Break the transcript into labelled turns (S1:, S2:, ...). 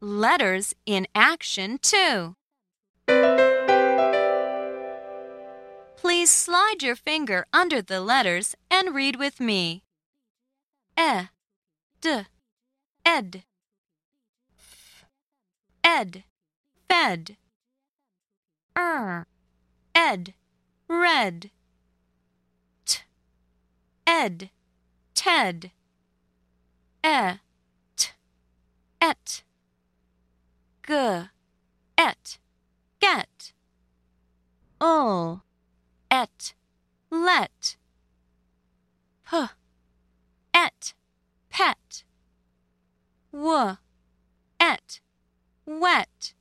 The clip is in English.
S1: letters in action too. Please slide your finger under the letters and read with me. E, d, ed, ed, fed, er, ed, red, t, ed, ted, e, t, et, g, et, get, ul, et, let, p, et, pet, w, et, wet.